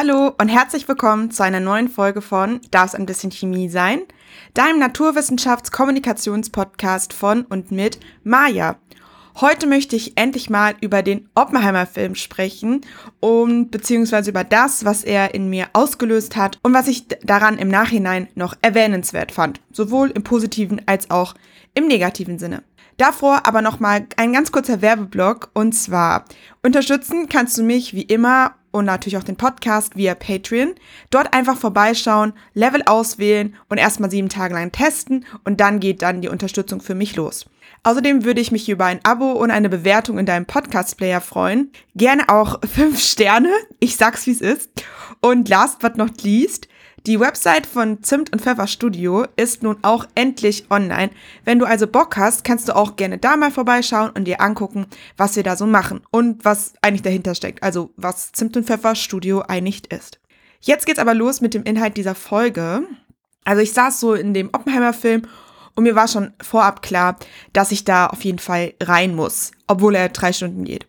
Hallo und herzlich willkommen zu einer neuen Folge von Darf es ein bisschen Chemie sein? Deinem Naturwissenschafts-Kommunikationspodcast von und mit Maja. Heute möchte ich endlich mal über den Oppenheimer-Film sprechen und beziehungsweise über das, was er in mir ausgelöst hat und was ich daran im Nachhinein noch erwähnenswert fand, sowohl im positiven als auch im negativen Sinne. Davor aber nochmal ein ganz kurzer Werbeblock und zwar unterstützen kannst du mich wie immer und natürlich auch den Podcast via Patreon. Dort einfach vorbeischauen, Level auswählen und erstmal sieben Tage lang testen und dann geht dann die Unterstützung für mich los. Außerdem würde ich mich über ein Abo und eine Bewertung in deinem Podcast-Player freuen. Gerne auch fünf Sterne. Ich sag's wie es ist. Und last but not least, die Website von Zimt und Pfeffer Studio ist nun auch endlich online. Wenn du also Bock hast, kannst du auch gerne da mal vorbeischauen und dir angucken, was wir da so machen und was eigentlich dahinter steckt. Also was Zimt und Pfeffer Studio eigentlich ist. Jetzt geht's aber los mit dem Inhalt dieser Folge. Also ich saß so in dem Oppenheimer-Film und mir war schon vorab klar, dass ich da auf jeden Fall rein muss, obwohl er drei Stunden geht.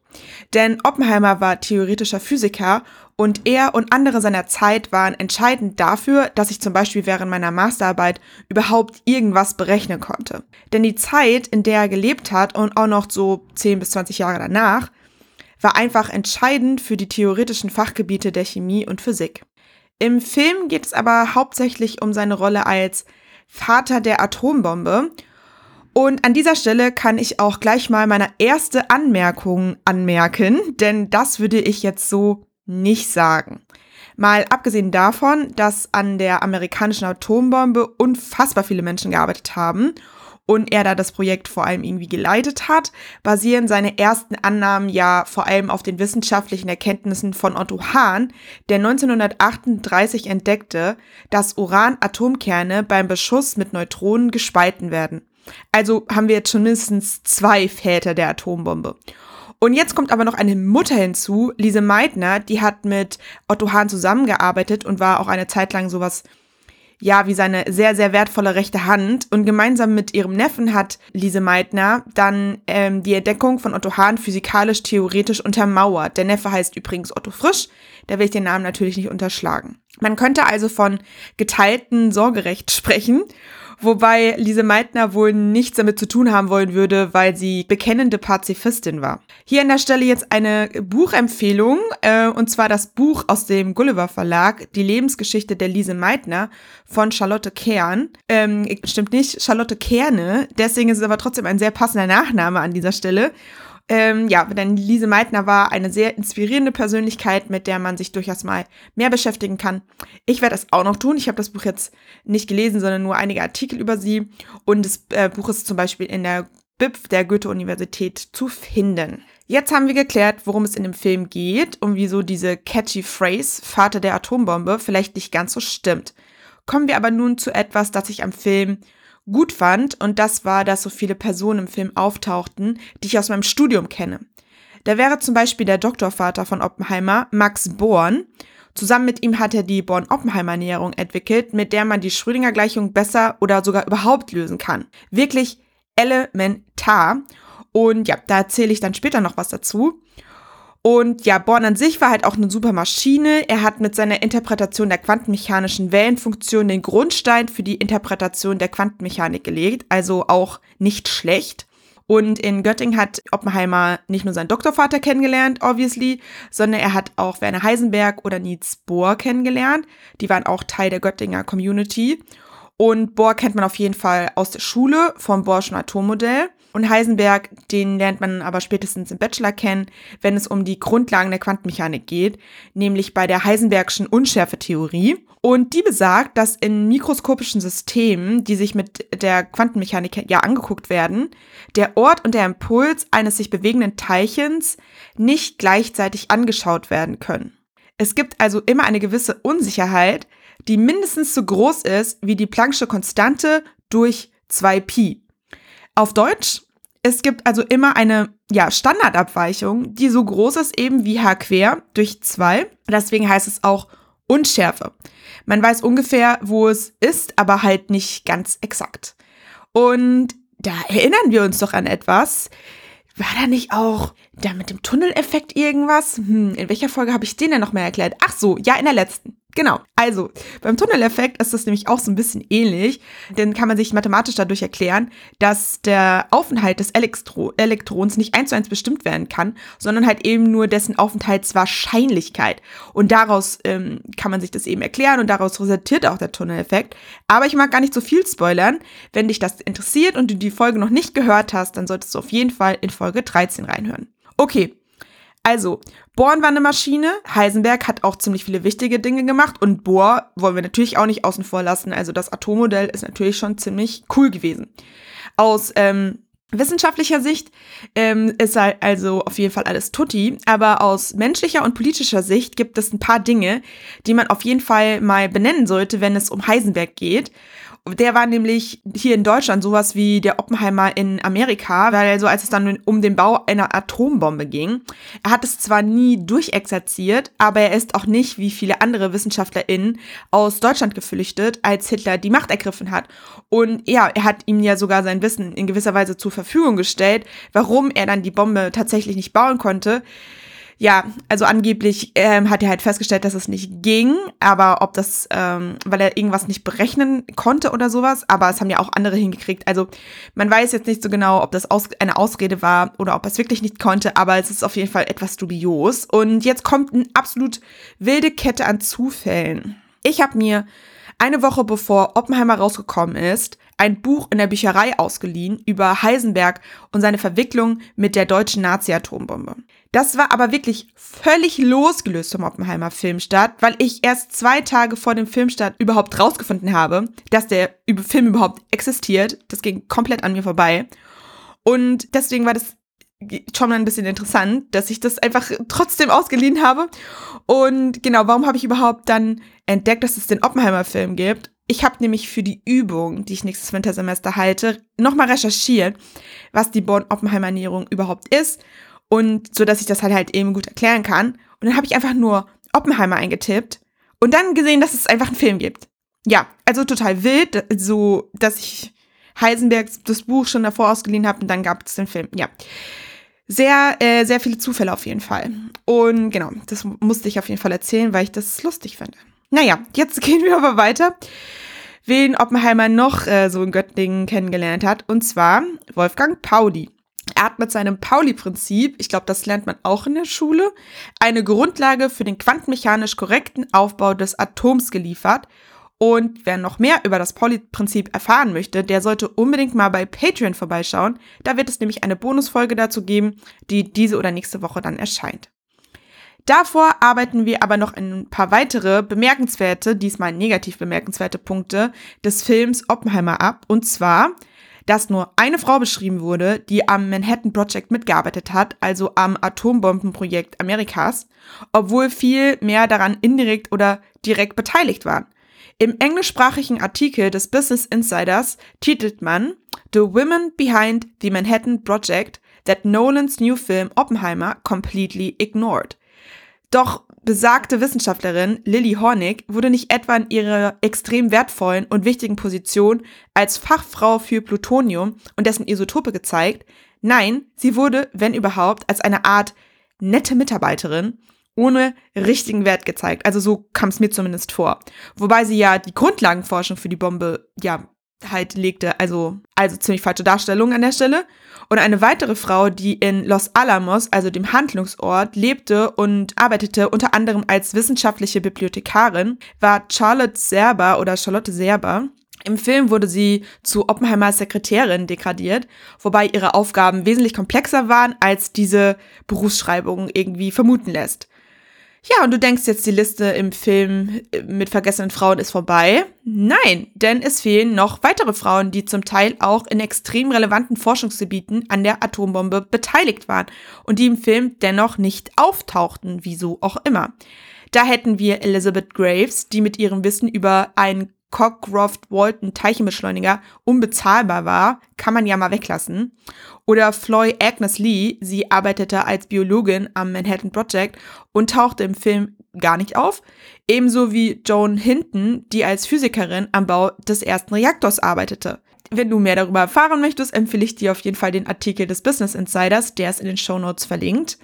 Denn Oppenheimer war theoretischer Physiker und er und andere seiner Zeit waren entscheidend dafür, dass ich zum Beispiel während meiner Masterarbeit überhaupt irgendwas berechnen konnte. Denn die Zeit, in der er gelebt hat und auch noch so 10 bis 20 Jahre danach, war einfach entscheidend für die theoretischen Fachgebiete der Chemie und Physik. Im Film geht es aber hauptsächlich um seine Rolle als Vater der Atombombe. Und an dieser Stelle kann ich auch gleich mal meine erste Anmerkung anmerken, denn das würde ich jetzt so nicht sagen. Mal abgesehen davon, dass an der amerikanischen Atombombe unfassbar viele Menschen gearbeitet haben und er da das Projekt vor allem irgendwie geleitet hat, basieren seine ersten Annahmen ja vor allem auf den wissenschaftlichen Erkenntnissen von Otto Hahn, der 1938 entdeckte, dass Uran-Atomkerne beim Beschuss mit Neutronen gespalten werden. Also haben wir jetzt schon mindestens zwei Väter der Atombombe. Und jetzt kommt aber noch eine Mutter hinzu, Lise Meitner, die hat mit Otto Hahn zusammengearbeitet und war auch eine Zeit lang sowas ja, wie seine sehr, sehr wertvolle rechte Hand. Und gemeinsam mit ihrem Neffen hat Lise Meitner dann ähm, die Entdeckung von Otto Hahn physikalisch-theoretisch untermauert. Der Neffe heißt übrigens Otto Frisch, da will ich den Namen natürlich nicht unterschlagen. Man könnte also von geteilten Sorgerecht sprechen wobei Lise Meitner wohl nichts damit zu tun haben wollen würde, weil sie bekennende Pazifistin war. Hier an der Stelle jetzt eine Buchempfehlung, äh, und zwar das Buch aus dem Gulliver Verlag, Die Lebensgeschichte der Lise Meitner von Charlotte Kern. Ähm, stimmt nicht, Charlotte Kerne, deswegen ist es aber trotzdem ein sehr passender Nachname an dieser Stelle. Ähm, ja, denn Lise Meitner war eine sehr inspirierende Persönlichkeit, mit der man sich durchaus mal mehr beschäftigen kann. Ich werde das auch noch tun. Ich habe das Buch jetzt nicht gelesen, sondern nur einige Artikel über sie. Und das äh, Buch ist zum Beispiel in der BIP der Goethe-Universität zu finden. Jetzt haben wir geklärt, worum es in dem Film geht und wieso diese catchy Phrase Vater der Atombombe vielleicht nicht ganz so stimmt. Kommen wir aber nun zu etwas, das ich am Film gut fand, und das war, dass so viele Personen im Film auftauchten, die ich aus meinem Studium kenne. Da wäre zum Beispiel der Doktorvater von Oppenheimer, Max Born. Zusammen mit ihm hat er die Born-Oppenheimer-Näherung entwickelt, mit der man die Schrödinger-Gleichung besser oder sogar überhaupt lösen kann. Wirklich elementar. Und ja, da erzähle ich dann später noch was dazu. Und ja, Born an sich war halt auch eine super Maschine. Er hat mit seiner Interpretation der quantenmechanischen Wellenfunktion den Grundstein für die Interpretation der Quantenmechanik gelegt, also auch nicht schlecht. Und in Göttingen hat Oppenheimer nicht nur seinen Doktorvater kennengelernt, obviously, sondern er hat auch Werner Heisenberg oder Niels Bohr kennengelernt. Die waren auch Teil der Göttinger Community. Und Bohr kennt man auf jeden Fall aus der Schule vom Bohrschen Atommodell. Und Heisenberg, den lernt man aber spätestens im Bachelor kennen, wenn es um die Grundlagen der Quantenmechanik geht, nämlich bei der Heisenbergschen Unschärfetheorie. Und die besagt, dass in mikroskopischen Systemen, die sich mit der Quantenmechanik ja angeguckt werden, der Ort und der Impuls eines sich bewegenden Teilchens nicht gleichzeitig angeschaut werden können. Es gibt also immer eine gewisse Unsicherheit, die mindestens so groß ist wie die Planck'sche Konstante durch 2pi. Auf Deutsch, es gibt also immer eine ja, Standardabweichung, die so groß ist eben wie h quer durch 2. Deswegen heißt es auch Unschärfe. Man weiß ungefähr, wo es ist, aber halt nicht ganz exakt. Und da erinnern wir uns doch an etwas. war da nicht auch da mit dem Tunneleffekt irgendwas? Hm, in welcher Folge habe ich den denn noch mal erklärt? Ach so, ja, in der letzten. Genau. Also, beim Tunneleffekt ist das nämlich auch so ein bisschen ähnlich. Denn kann man sich mathematisch dadurch erklären, dass der Aufenthalt des Elektro Elektrons nicht eins zu eins bestimmt werden kann, sondern halt eben nur dessen Aufenthaltswahrscheinlichkeit. Und daraus ähm, kann man sich das eben erklären und daraus resultiert auch der Tunneleffekt. Aber ich mag gar nicht so viel spoilern. Wenn dich das interessiert und du die Folge noch nicht gehört hast, dann solltest du auf jeden Fall in Folge 13 reinhören. Okay, also, Born war eine Maschine. Heisenberg hat auch ziemlich viele wichtige Dinge gemacht. Und Bohr wollen wir natürlich auch nicht außen vor lassen. Also, das Atommodell ist natürlich schon ziemlich cool gewesen. Aus ähm, wissenschaftlicher Sicht ähm, ist halt also auf jeden Fall alles tutti. Aber aus menschlicher und politischer Sicht gibt es ein paar Dinge, die man auf jeden Fall mal benennen sollte, wenn es um Heisenberg geht. Der war nämlich hier in Deutschland sowas wie der Oppenheimer in Amerika, weil also als es dann um den Bau einer Atombombe ging, er hat es zwar nie durchexerziert, aber er ist auch nicht wie viele andere WissenschaftlerInnen aus Deutschland geflüchtet, als Hitler die Macht ergriffen hat. Und ja, er hat ihm ja sogar sein Wissen in gewisser Weise zur Verfügung gestellt, warum er dann die Bombe tatsächlich nicht bauen konnte ja, also angeblich ähm, hat er halt festgestellt, dass es nicht ging, aber ob das, ähm, weil er irgendwas nicht berechnen konnte oder sowas, aber es haben ja auch andere hingekriegt. Also man weiß jetzt nicht so genau, ob das aus eine Ausrede war oder ob er es wirklich nicht konnte, aber es ist auf jeden Fall etwas dubios. Und jetzt kommt eine absolut wilde Kette an Zufällen. Ich habe mir eine Woche bevor Oppenheimer rausgekommen ist, ein Buch in der Bücherei ausgeliehen über Heisenberg und seine Verwicklung mit der deutschen Nazi-Atombombe. Das war aber wirklich völlig losgelöst vom Oppenheimer Filmstart, weil ich erst zwei Tage vor dem Filmstart überhaupt rausgefunden habe, dass der Film überhaupt existiert. Das ging komplett an mir vorbei. Und deswegen war das schon mal ein bisschen interessant, dass ich das einfach trotzdem ausgeliehen habe. Und genau, warum habe ich überhaupt dann entdeckt, dass es den Oppenheimer-Film gibt? Ich habe nämlich für die Übung, die ich nächstes Wintersemester halte, nochmal recherchiert, was die Born-Oppenheimer-Ernährung überhaupt ist und so, dass ich das halt halt eben gut erklären kann. Und dann habe ich einfach nur Oppenheimer eingetippt und dann gesehen, dass es einfach einen Film gibt. Ja, also total wild, so dass ich Heisenbergs das Buch schon davor ausgeliehen habe und dann gab es den Film. Ja. Sehr, äh, sehr viele Zufälle auf jeden Fall. Und genau, das musste ich auf jeden Fall erzählen, weil ich das lustig finde. Naja, jetzt gehen wir aber weiter. Wen Oppenheimer noch äh, so in Göttingen kennengelernt hat, und zwar Wolfgang Pauli. Er hat mit seinem Pauli-Prinzip, ich glaube, das lernt man auch in der Schule, eine Grundlage für den quantenmechanisch korrekten Aufbau des Atoms geliefert. Und wer noch mehr über das Pauli-Prinzip erfahren möchte, der sollte unbedingt mal bei Patreon vorbeischauen. Da wird es nämlich eine Bonusfolge dazu geben, die diese oder nächste Woche dann erscheint. Davor arbeiten wir aber noch ein paar weitere bemerkenswerte, diesmal negativ bemerkenswerte Punkte des Films Oppenheimer ab. Und zwar dass nur eine Frau beschrieben wurde, die am Manhattan Project mitgearbeitet hat, also am Atombombenprojekt Amerikas, obwohl viel mehr daran indirekt oder direkt beteiligt waren. Im englischsprachigen Artikel des Business Insiders titelt man The Women Behind the Manhattan Project that Nolans new film Oppenheimer completely ignored. Doch besagte Wissenschaftlerin Lily Hornig wurde nicht etwa in ihrer extrem wertvollen und wichtigen Position als Fachfrau für Plutonium und dessen Isotope gezeigt. Nein, sie wurde, wenn überhaupt, als eine Art nette Mitarbeiterin ohne richtigen Wert gezeigt. Also so kam es mir zumindest vor. Wobei sie ja die Grundlagenforschung für die Bombe ja halt legte. Also, also ziemlich falsche Darstellung an der Stelle. Und eine weitere Frau, die in Los Alamos, also dem Handlungsort, lebte und arbeitete unter anderem als wissenschaftliche Bibliothekarin, war Charlotte Serber oder Charlotte Serber. Im Film wurde sie zu Oppenheimers Sekretärin degradiert, wobei ihre Aufgaben wesentlich komplexer waren, als diese Berufsschreibung irgendwie vermuten lässt. Ja, und du denkst jetzt, die Liste im Film äh, mit vergessenen Frauen ist vorbei. Nein, denn es fehlen noch weitere Frauen, die zum Teil auch in extrem relevanten Forschungsgebieten an der Atombombe beteiligt waren und die im Film dennoch nicht auftauchten, wieso auch immer. Da hätten wir Elizabeth Graves, die mit ihrem Wissen über einen Cockcroft-Walton Teilchenbeschleuniger unbezahlbar war, kann man ja mal weglassen. Oder Floy Agnes Lee, sie arbeitete als Biologin am Manhattan Project und tauchte im Film gar nicht auf. Ebenso wie Joan Hinton, die als Physikerin am Bau des ersten Reaktors arbeitete. Wenn du mehr darüber erfahren möchtest, empfehle ich dir auf jeden Fall den Artikel des Business Insiders, der ist in den Show Notes verlinkt.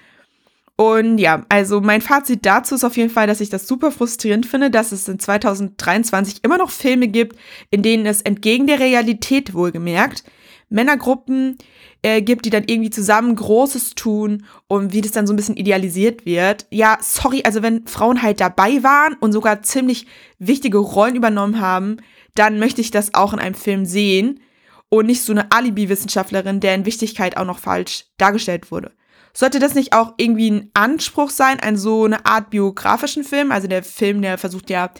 Und ja, also mein Fazit dazu ist auf jeden Fall, dass ich das super frustrierend finde, dass es in 2023 immer noch Filme gibt, in denen es entgegen der Realität wohlgemerkt Männergruppen äh, gibt, die dann irgendwie zusammen Großes tun und wie das dann so ein bisschen idealisiert wird. Ja, sorry, also wenn Frauen halt dabei waren und sogar ziemlich wichtige Rollen übernommen haben, dann möchte ich das auch in einem Film sehen und nicht so eine Alibi-Wissenschaftlerin, der in Wichtigkeit auch noch falsch dargestellt wurde. Sollte das nicht auch irgendwie ein Anspruch sein, ein so eine Art biografischen Film? Also der Film, der versucht ja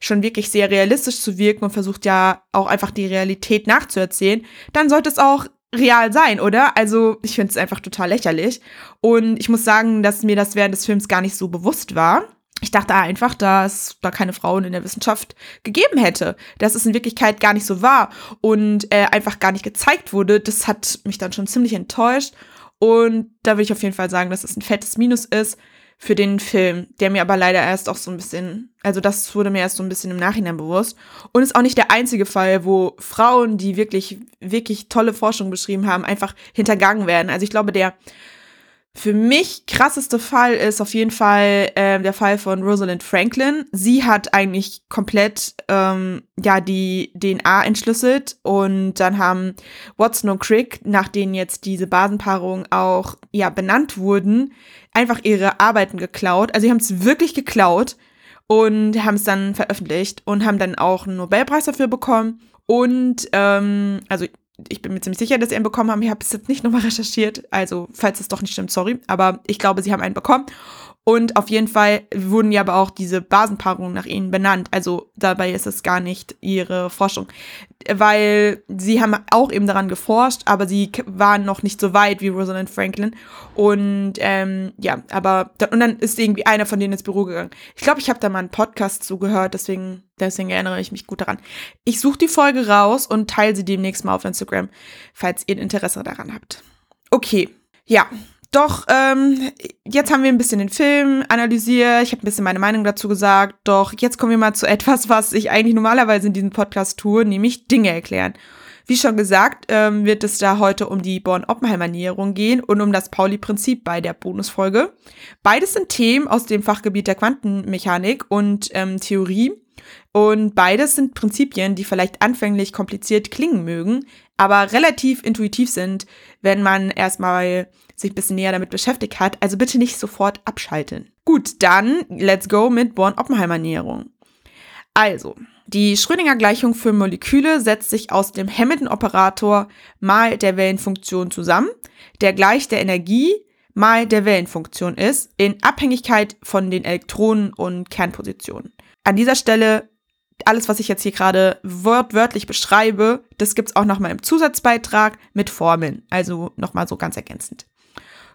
schon wirklich sehr realistisch zu wirken und versucht ja auch einfach die Realität nachzuerzählen, dann sollte es auch real sein, oder? Also ich finde es einfach total lächerlich. Und ich muss sagen, dass mir das während des Films gar nicht so bewusst war. Ich dachte einfach, dass da keine Frauen in der Wissenschaft gegeben hätte. Dass es in Wirklichkeit gar nicht so war und äh, einfach gar nicht gezeigt wurde. Das hat mich dann schon ziemlich enttäuscht. Und da will ich auf jeden Fall sagen, dass es ein fettes Minus ist für den Film, der mir aber leider erst auch so ein bisschen, also das wurde mir erst so ein bisschen im Nachhinein bewusst. Und ist auch nicht der einzige Fall, wo Frauen, die wirklich, wirklich tolle Forschung beschrieben haben, einfach hintergangen werden. Also ich glaube, der für mich krasseste Fall ist auf jeden Fall äh, der Fall von Rosalind Franklin. Sie hat eigentlich komplett ähm, ja die DNA entschlüsselt und dann haben Watson und Crick, nach denen jetzt diese Basenpaarungen auch ja benannt wurden, einfach ihre Arbeiten geklaut. Also sie haben es wirklich geklaut und haben es dann veröffentlicht und haben dann auch einen Nobelpreis dafür bekommen. Und ähm, also ich bin mir ziemlich sicher, dass sie einen bekommen haben. Ich habe es jetzt nicht nochmal recherchiert. Also, falls es doch nicht stimmt, sorry. Aber ich glaube, sie haben einen bekommen. Und auf jeden Fall wurden ja aber auch diese Basenpaarungen nach ihnen benannt. Also dabei ist es gar nicht ihre Forschung. Weil sie haben auch eben daran geforscht, aber sie waren noch nicht so weit wie Rosalind Franklin. Und ähm, ja, aber und dann ist irgendwie einer von denen ins Büro gegangen. Ich glaube, ich habe da mal einen Podcast zugehört, deswegen, deswegen erinnere ich mich gut daran. Ich suche die Folge raus und teile sie demnächst mal auf Instagram, falls ihr Interesse daran habt. Okay, ja, doch, ähm, jetzt haben wir ein bisschen den Film analysiert. Ich habe ein bisschen meine Meinung dazu gesagt. Doch jetzt kommen wir mal zu etwas, was ich eigentlich normalerweise in diesem Podcast tue, nämlich Dinge erklären. Wie schon gesagt, ähm, wird es da heute um die Born-Oppenheimer-Näherung gehen und um das Pauli-Prinzip bei der Bonusfolge. Beides sind Themen aus dem Fachgebiet der Quantenmechanik und ähm, Theorie. Und beides sind Prinzipien, die vielleicht anfänglich kompliziert klingen mögen, aber relativ intuitiv sind, wenn man erstmal sich ein bisschen näher damit beschäftigt hat. Also bitte nicht sofort abschalten. Gut, dann let's go mit Born-Oppenheimer-Näherung. Also, die Schrödinger-Gleichung für Moleküle setzt sich aus dem Hamilton-Operator mal der Wellenfunktion zusammen, der gleich der Energie mal der Wellenfunktion ist, in Abhängigkeit von den Elektronen und Kernpositionen. An dieser Stelle alles, was ich jetzt hier gerade wortwörtlich beschreibe, das gibt's auch nochmal im Zusatzbeitrag mit Formeln. Also nochmal so ganz ergänzend.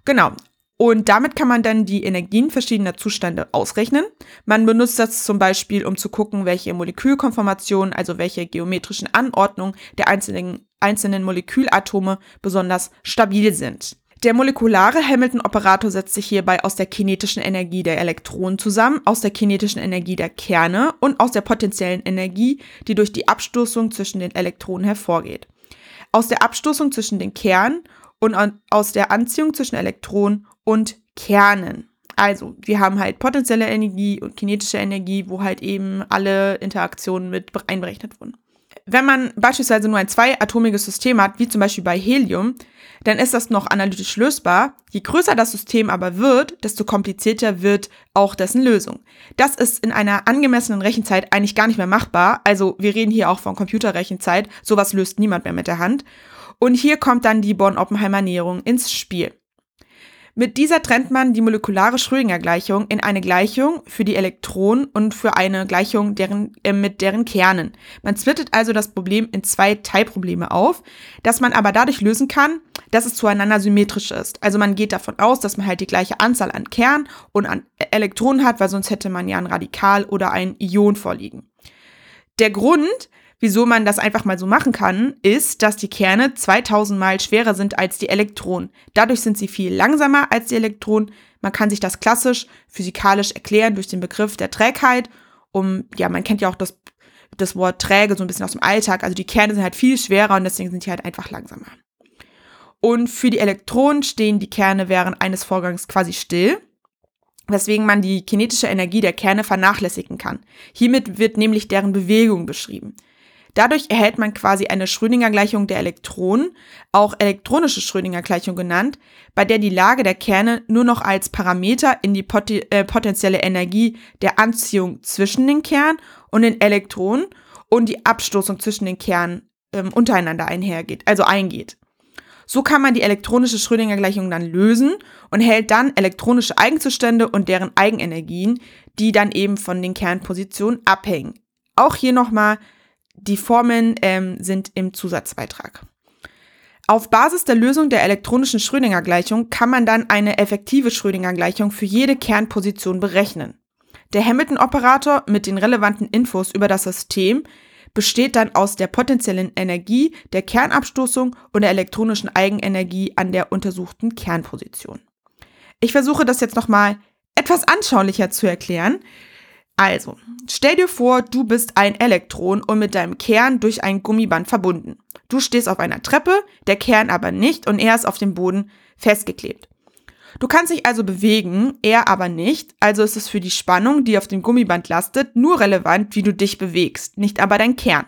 Genau. Und damit kann man dann die Energien verschiedener Zustände ausrechnen. Man benutzt das zum Beispiel, um zu gucken, welche Molekülkonformationen, also welche geometrischen Anordnungen der einzelnen, einzelnen Molekülatome besonders stabil sind. Der molekulare Hamilton-Operator setzt sich hierbei aus der kinetischen Energie der Elektronen zusammen, aus der kinetischen Energie der Kerne und aus der potenziellen Energie, die durch die Abstoßung zwischen den Elektronen hervorgeht. Aus der Abstoßung zwischen den Kernen und aus der Anziehung zwischen Elektronen und Kernen. Also, wir haben halt potenzielle Energie und kinetische Energie, wo halt eben alle Interaktionen mit einberechnet wurden. Wenn man beispielsweise nur ein zweiatomiges System hat, wie zum Beispiel bei Helium, dann ist das noch analytisch lösbar. Je größer das System aber wird, desto komplizierter wird auch dessen Lösung. Das ist in einer angemessenen Rechenzeit eigentlich gar nicht mehr machbar. Also wir reden hier auch von Computerrechenzeit. Sowas löst niemand mehr mit der Hand. Und hier kommt dann die Born-Oppenheimer-Näherung ins Spiel. Mit dieser trennt man die molekulare Schrödinger-Gleichung in eine Gleichung für die Elektronen und für eine Gleichung deren, äh, mit deren Kernen. Man splittet also das Problem in zwei Teilprobleme auf, das man aber dadurch lösen kann, dass es zueinander symmetrisch ist. Also man geht davon aus, dass man halt die gleiche Anzahl an Kern und an Elektronen hat, weil sonst hätte man ja ein Radikal oder ein Ion vorliegen. Der Grund, wieso man das einfach mal so machen kann, ist, dass die Kerne 2000 mal schwerer sind als die Elektronen. Dadurch sind sie viel langsamer als die Elektronen. Man kann sich das klassisch physikalisch erklären durch den Begriff der Trägheit. Um, ja, man kennt ja auch das das Wort träge so ein bisschen aus dem Alltag. Also die Kerne sind halt viel schwerer und deswegen sind die halt einfach langsamer. Und für die Elektronen stehen die Kerne während eines Vorgangs quasi still, weswegen man die kinetische Energie der Kerne vernachlässigen kann. Hiermit wird nämlich deren Bewegung beschrieben. Dadurch erhält man quasi eine Schrödinger-Gleichung der Elektronen, auch elektronische Schrödinger-Gleichung genannt, bei der die Lage der Kerne nur noch als Parameter in die pot äh, potenzielle Energie der Anziehung zwischen den Kernen und den Elektronen und die Abstoßung zwischen den Kernen ähm, untereinander einhergeht, also eingeht. So kann man die elektronische Schrödinger-Gleichung dann lösen und hält dann elektronische Eigenzustände und deren Eigenenergien, die dann eben von den Kernpositionen abhängen. Auch hier nochmal die Formeln ähm, sind im Zusatzbeitrag. Auf Basis der Lösung der elektronischen Schrödinger-Gleichung kann man dann eine effektive Schrödinger-Gleichung für jede Kernposition berechnen. Der Hamilton-Operator mit den relevanten Infos über das System besteht dann aus der potenziellen Energie der Kernabstoßung und der elektronischen Eigenenergie an der untersuchten Kernposition. Ich versuche das jetzt nochmal etwas anschaulicher zu erklären. Also, stell dir vor, du bist ein Elektron und mit deinem Kern durch ein Gummiband verbunden. Du stehst auf einer Treppe, der Kern aber nicht und er ist auf dem Boden festgeklebt. Du kannst dich also bewegen, er aber nicht, also ist es für die Spannung, die auf dem Gummiband lastet, nur relevant, wie du dich bewegst, nicht aber dein Kern.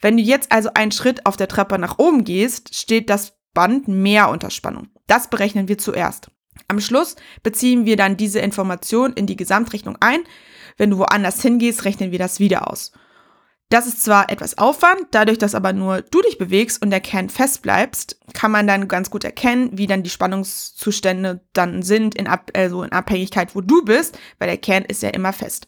Wenn du jetzt also einen Schritt auf der Treppe nach oben gehst, steht das Band mehr unter Spannung. Das berechnen wir zuerst. Am Schluss beziehen wir dann diese Information in die Gesamtrechnung ein, wenn du woanders hingehst, rechnen wir das wieder aus. Das ist zwar etwas Aufwand, dadurch, dass aber nur du dich bewegst und der Kern fest bleibst, kann man dann ganz gut erkennen, wie dann die Spannungszustände dann sind, in, Ab also in Abhängigkeit, wo du bist, weil der Kern ist ja immer fest.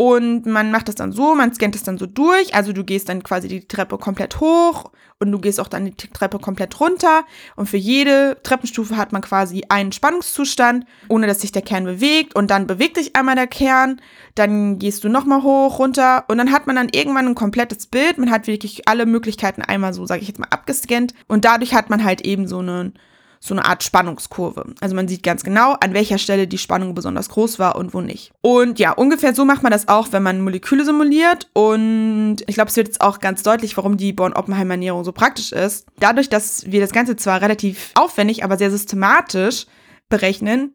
Und man macht das dann so, man scannt es dann so durch. Also du gehst dann quasi die Treppe komplett hoch und du gehst auch dann die Treppe komplett runter. Und für jede Treppenstufe hat man quasi einen Spannungszustand, ohne dass sich der Kern bewegt. Und dann bewegt sich einmal der Kern. Dann gehst du nochmal hoch, runter. Und dann hat man dann irgendwann ein komplettes Bild. Man hat wirklich alle Möglichkeiten einmal so, sage ich jetzt mal, abgescannt. Und dadurch hat man halt eben so einen so eine Art Spannungskurve. Also man sieht ganz genau, an welcher Stelle die Spannung besonders groß war und wo nicht. Und ja, ungefähr so macht man das auch, wenn man Moleküle simuliert. Und ich glaube, es wird jetzt auch ganz deutlich, warum die Born-Oppenheimer-Näherung so praktisch ist. Dadurch, dass wir das Ganze zwar relativ aufwendig, aber sehr systematisch berechnen,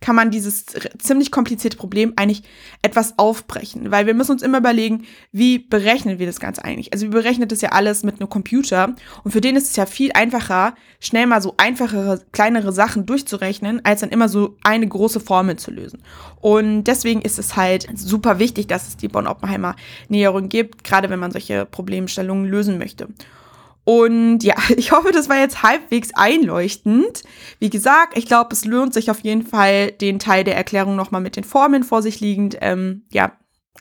kann man dieses ziemlich komplizierte Problem eigentlich etwas aufbrechen, weil wir müssen uns immer überlegen, wie berechnen wir das Ganze eigentlich? Also wir berechnen das ja alles mit einem Computer und für den ist es ja viel einfacher, schnell mal so einfachere, kleinere Sachen durchzurechnen, als dann immer so eine große Formel zu lösen. Und deswegen ist es halt super wichtig, dass es die Bonn-Oppenheimer Näherung gibt, gerade wenn man solche Problemstellungen lösen möchte. Und ja, ich hoffe, das war jetzt halbwegs einleuchtend. Wie gesagt, ich glaube, es lohnt sich auf jeden Fall, den Teil der Erklärung nochmal mit den Formeln vor sich liegend, ähm, ja,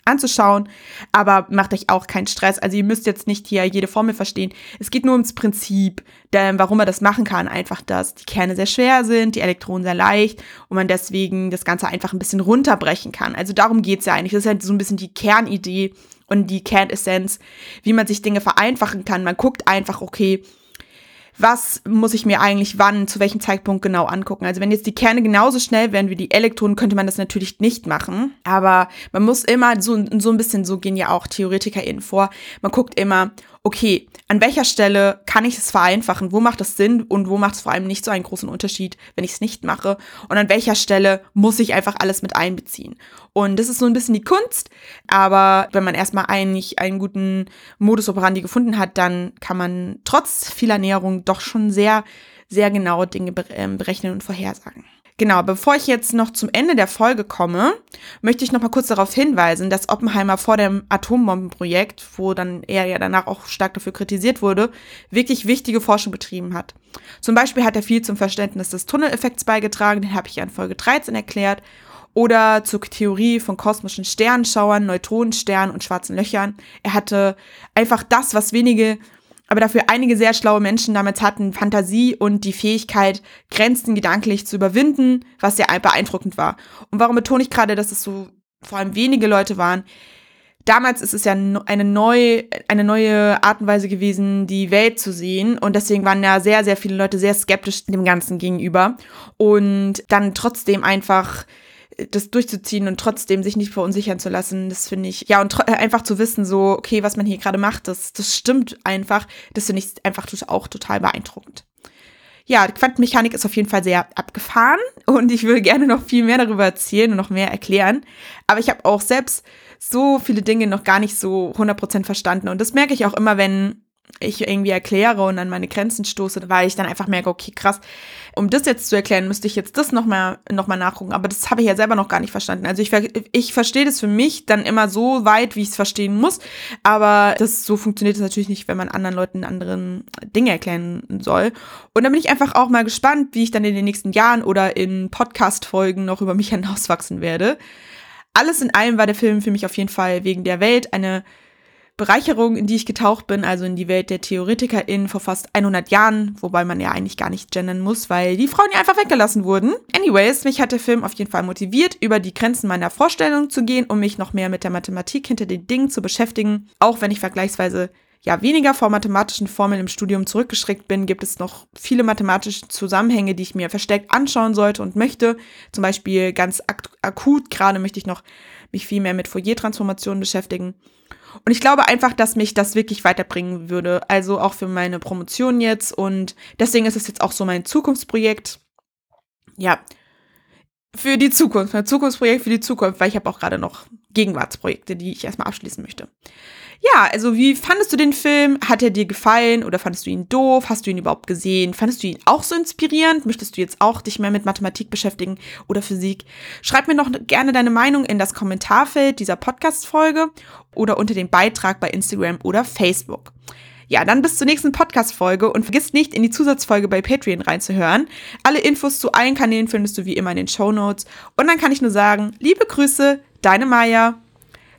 anzuschauen. Aber macht euch auch keinen Stress. Also ihr müsst jetzt nicht hier jede Formel verstehen. Es geht nur ums Prinzip, denn warum man das machen kann. Einfach, dass die Kerne sehr schwer sind, die Elektronen sehr leicht und man deswegen das Ganze einfach ein bisschen runterbrechen kann. Also darum geht's ja eigentlich. Das ist halt so ein bisschen die Kernidee und die Kernessenz, wie man sich Dinge vereinfachen kann. Man guckt einfach, okay, was muss ich mir eigentlich wann, zu welchem Zeitpunkt genau angucken. Also wenn jetzt die Kerne genauso schnell wären wie die Elektronen, könnte man das natürlich nicht machen. Aber man muss immer, so, so ein bisschen, so gehen ja auch TheoretikerInnen vor, man guckt immer, okay, an welcher Stelle kann ich es vereinfachen? Wo macht es Sinn und wo macht es vor allem nicht so einen großen Unterschied, wenn ich es nicht mache? Und an welcher Stelle muss ich einfach alles mit einbeziehen? Und das ist so ein bisschen die Kunst, aber wenn man erstmal eigentlich einen guten Modus operandi gefunden hat, dann kann man trotz vieler Näherung doch schon sehr, sehr genau Dinge ähm, berechnen und vorhersagen. Genau, bevor ich jetzt noch zum Ende der Folge komme, möchte ich noch mal kurz darauf hinweisen, dass Oppenheimer vor dem Atombombenprojekt, wo dann er ja danach auch stark dafür kritisiert wurde, wirklich wichtige Forschung betrieben hat. Zum Beispiel hat er viel zum Verständnis des Tunneleffekts beigetragen, den habe ich ja in Folge 13 erklärt, oder zur Theorie von kosmischen Sternenschauern, Neutronensternen und schwarzen Löchern. Er hatte einfach das, was wenige aber dafür einige sehr schlaue Menschen damals hatten Fantasie und die Fähigkeit, Grenzen gedanklich zu überwinden, was sehr beeindruckend war. Und warum betone ich gerade, dass es so vor allem wenige Leute waren? Damals ist es ja eine neue, eine neue Art und Weise gewesen, die Welt zu sehen. Und deswegen waren ja sehr, sehr viele Leute sehr skeptisch dem Ganzen gegenüber. Und dann trotzdem einfach das durchzuziehen und trotzdem sich nicht verunsichern zu lassen, das finde ich, ja, und einfach zu wissen, so, okay, was man hier gerade macht, das, das stimmt einfach, das finde ich einfach auch total beeindruckend. Ja, Quantenmechanik ist auf jeden Fall sehr abgefahren und ich würde gerne noch viel mehr darüber erzählen und noch mehr erklären. Aber ich habe auch selbst so viele Dinge noch gar nicht so 100% verstanden. Und das merke ich auch immer, wenn ich irgendwie erkläre und an meine Grenzen stoße, weil ich dann einfach merke, okay, krass, um das jetzt zu erklären, müsste ich jetzt das nochmal noch mal nachgucken. Aber das habe ich ja selber noch gar nicht verstanden. Also ich, ich verstehe das für mich dann immer so weit, wie ich es verstehen muss. Aber das so funktioniert es natürlich nicht, wenn man anderen Leuten anderen Dinge erklären soll. Und dann bin ich einfach auch mal gespannt, wie ich dann in den nächsten Jahren oder in Podcast-Folgen noch über mich hinauswachsen werde. Alles in allem war der Film für mich auf jeden Fall wegen der Welt eine Bereicherung, in die ich getaucht bin, also in die Welt der TheoretikerInnen vor fast 100 Jahren, wobei man ja eigentlich gar nicht gendern muss, weil die Frauen ja einfach weggelassen wurden. Anyways, mich hat der Film auf jeden Fall motiviert, über die Grenzen meiner Vorstellung zu gehen, um mich noch mehr mit der Mathematik hinter den Dingen zu beschäftigen. Auch wenn ich vergleichsweise ja weniger vor mathematischen Formeln im Studium zurückgeschreckt bin, gibt es noch viele mathematische Zusammenhänge, die ich mir versteckt anschauen sollte und möchte. Zum Beispiel ganz ak akut gerade möchte ich noch mich viel mehr mit Fourier-Transformationen beschäftigen. Und ich glaube einfach, dass mich das wirklich weiterbringen würde. Also auch für meine Promotion jetzt. Und deswegen ist es jetzt auch so mein Zukunftsprojekt. Ja, für die Zukunft. Mein Zukunftsprojekt für die Zukunft, weil ich habe auch gerade noch Gegenwartsprojekte, die ich erstmal abschließen möchte. Ja, also wie fandest du den Film? Hat er dir gefallen oder fandest du ihn doof? Hast du ihn überhaupt gesehen? Fandest du ihn auch so inspirierend? Möchtest du jetzt auch dich mehr mit Mathematik beschäftigen oder Physik? Schreib mir noch gerne deine Meinung in das Kommentarfeld dieser Podcast-Folge oder unter dem Beitrag bei Instagram oder Facebook. Ja, dann bis zur nächsten Podcast-Folge und vergiss nicht, in die Zusatzfolge bei Patreon reinzuhören. Alle Infos zu allen Kanälen findest du wie immer in den Show Notes. Und dann kann ich nur sagen, liebe Grüße, deine Maya.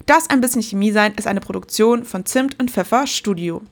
Das ein bisschen Chemie sein ist eine Produktion von Zimt und Pfeffer Studio.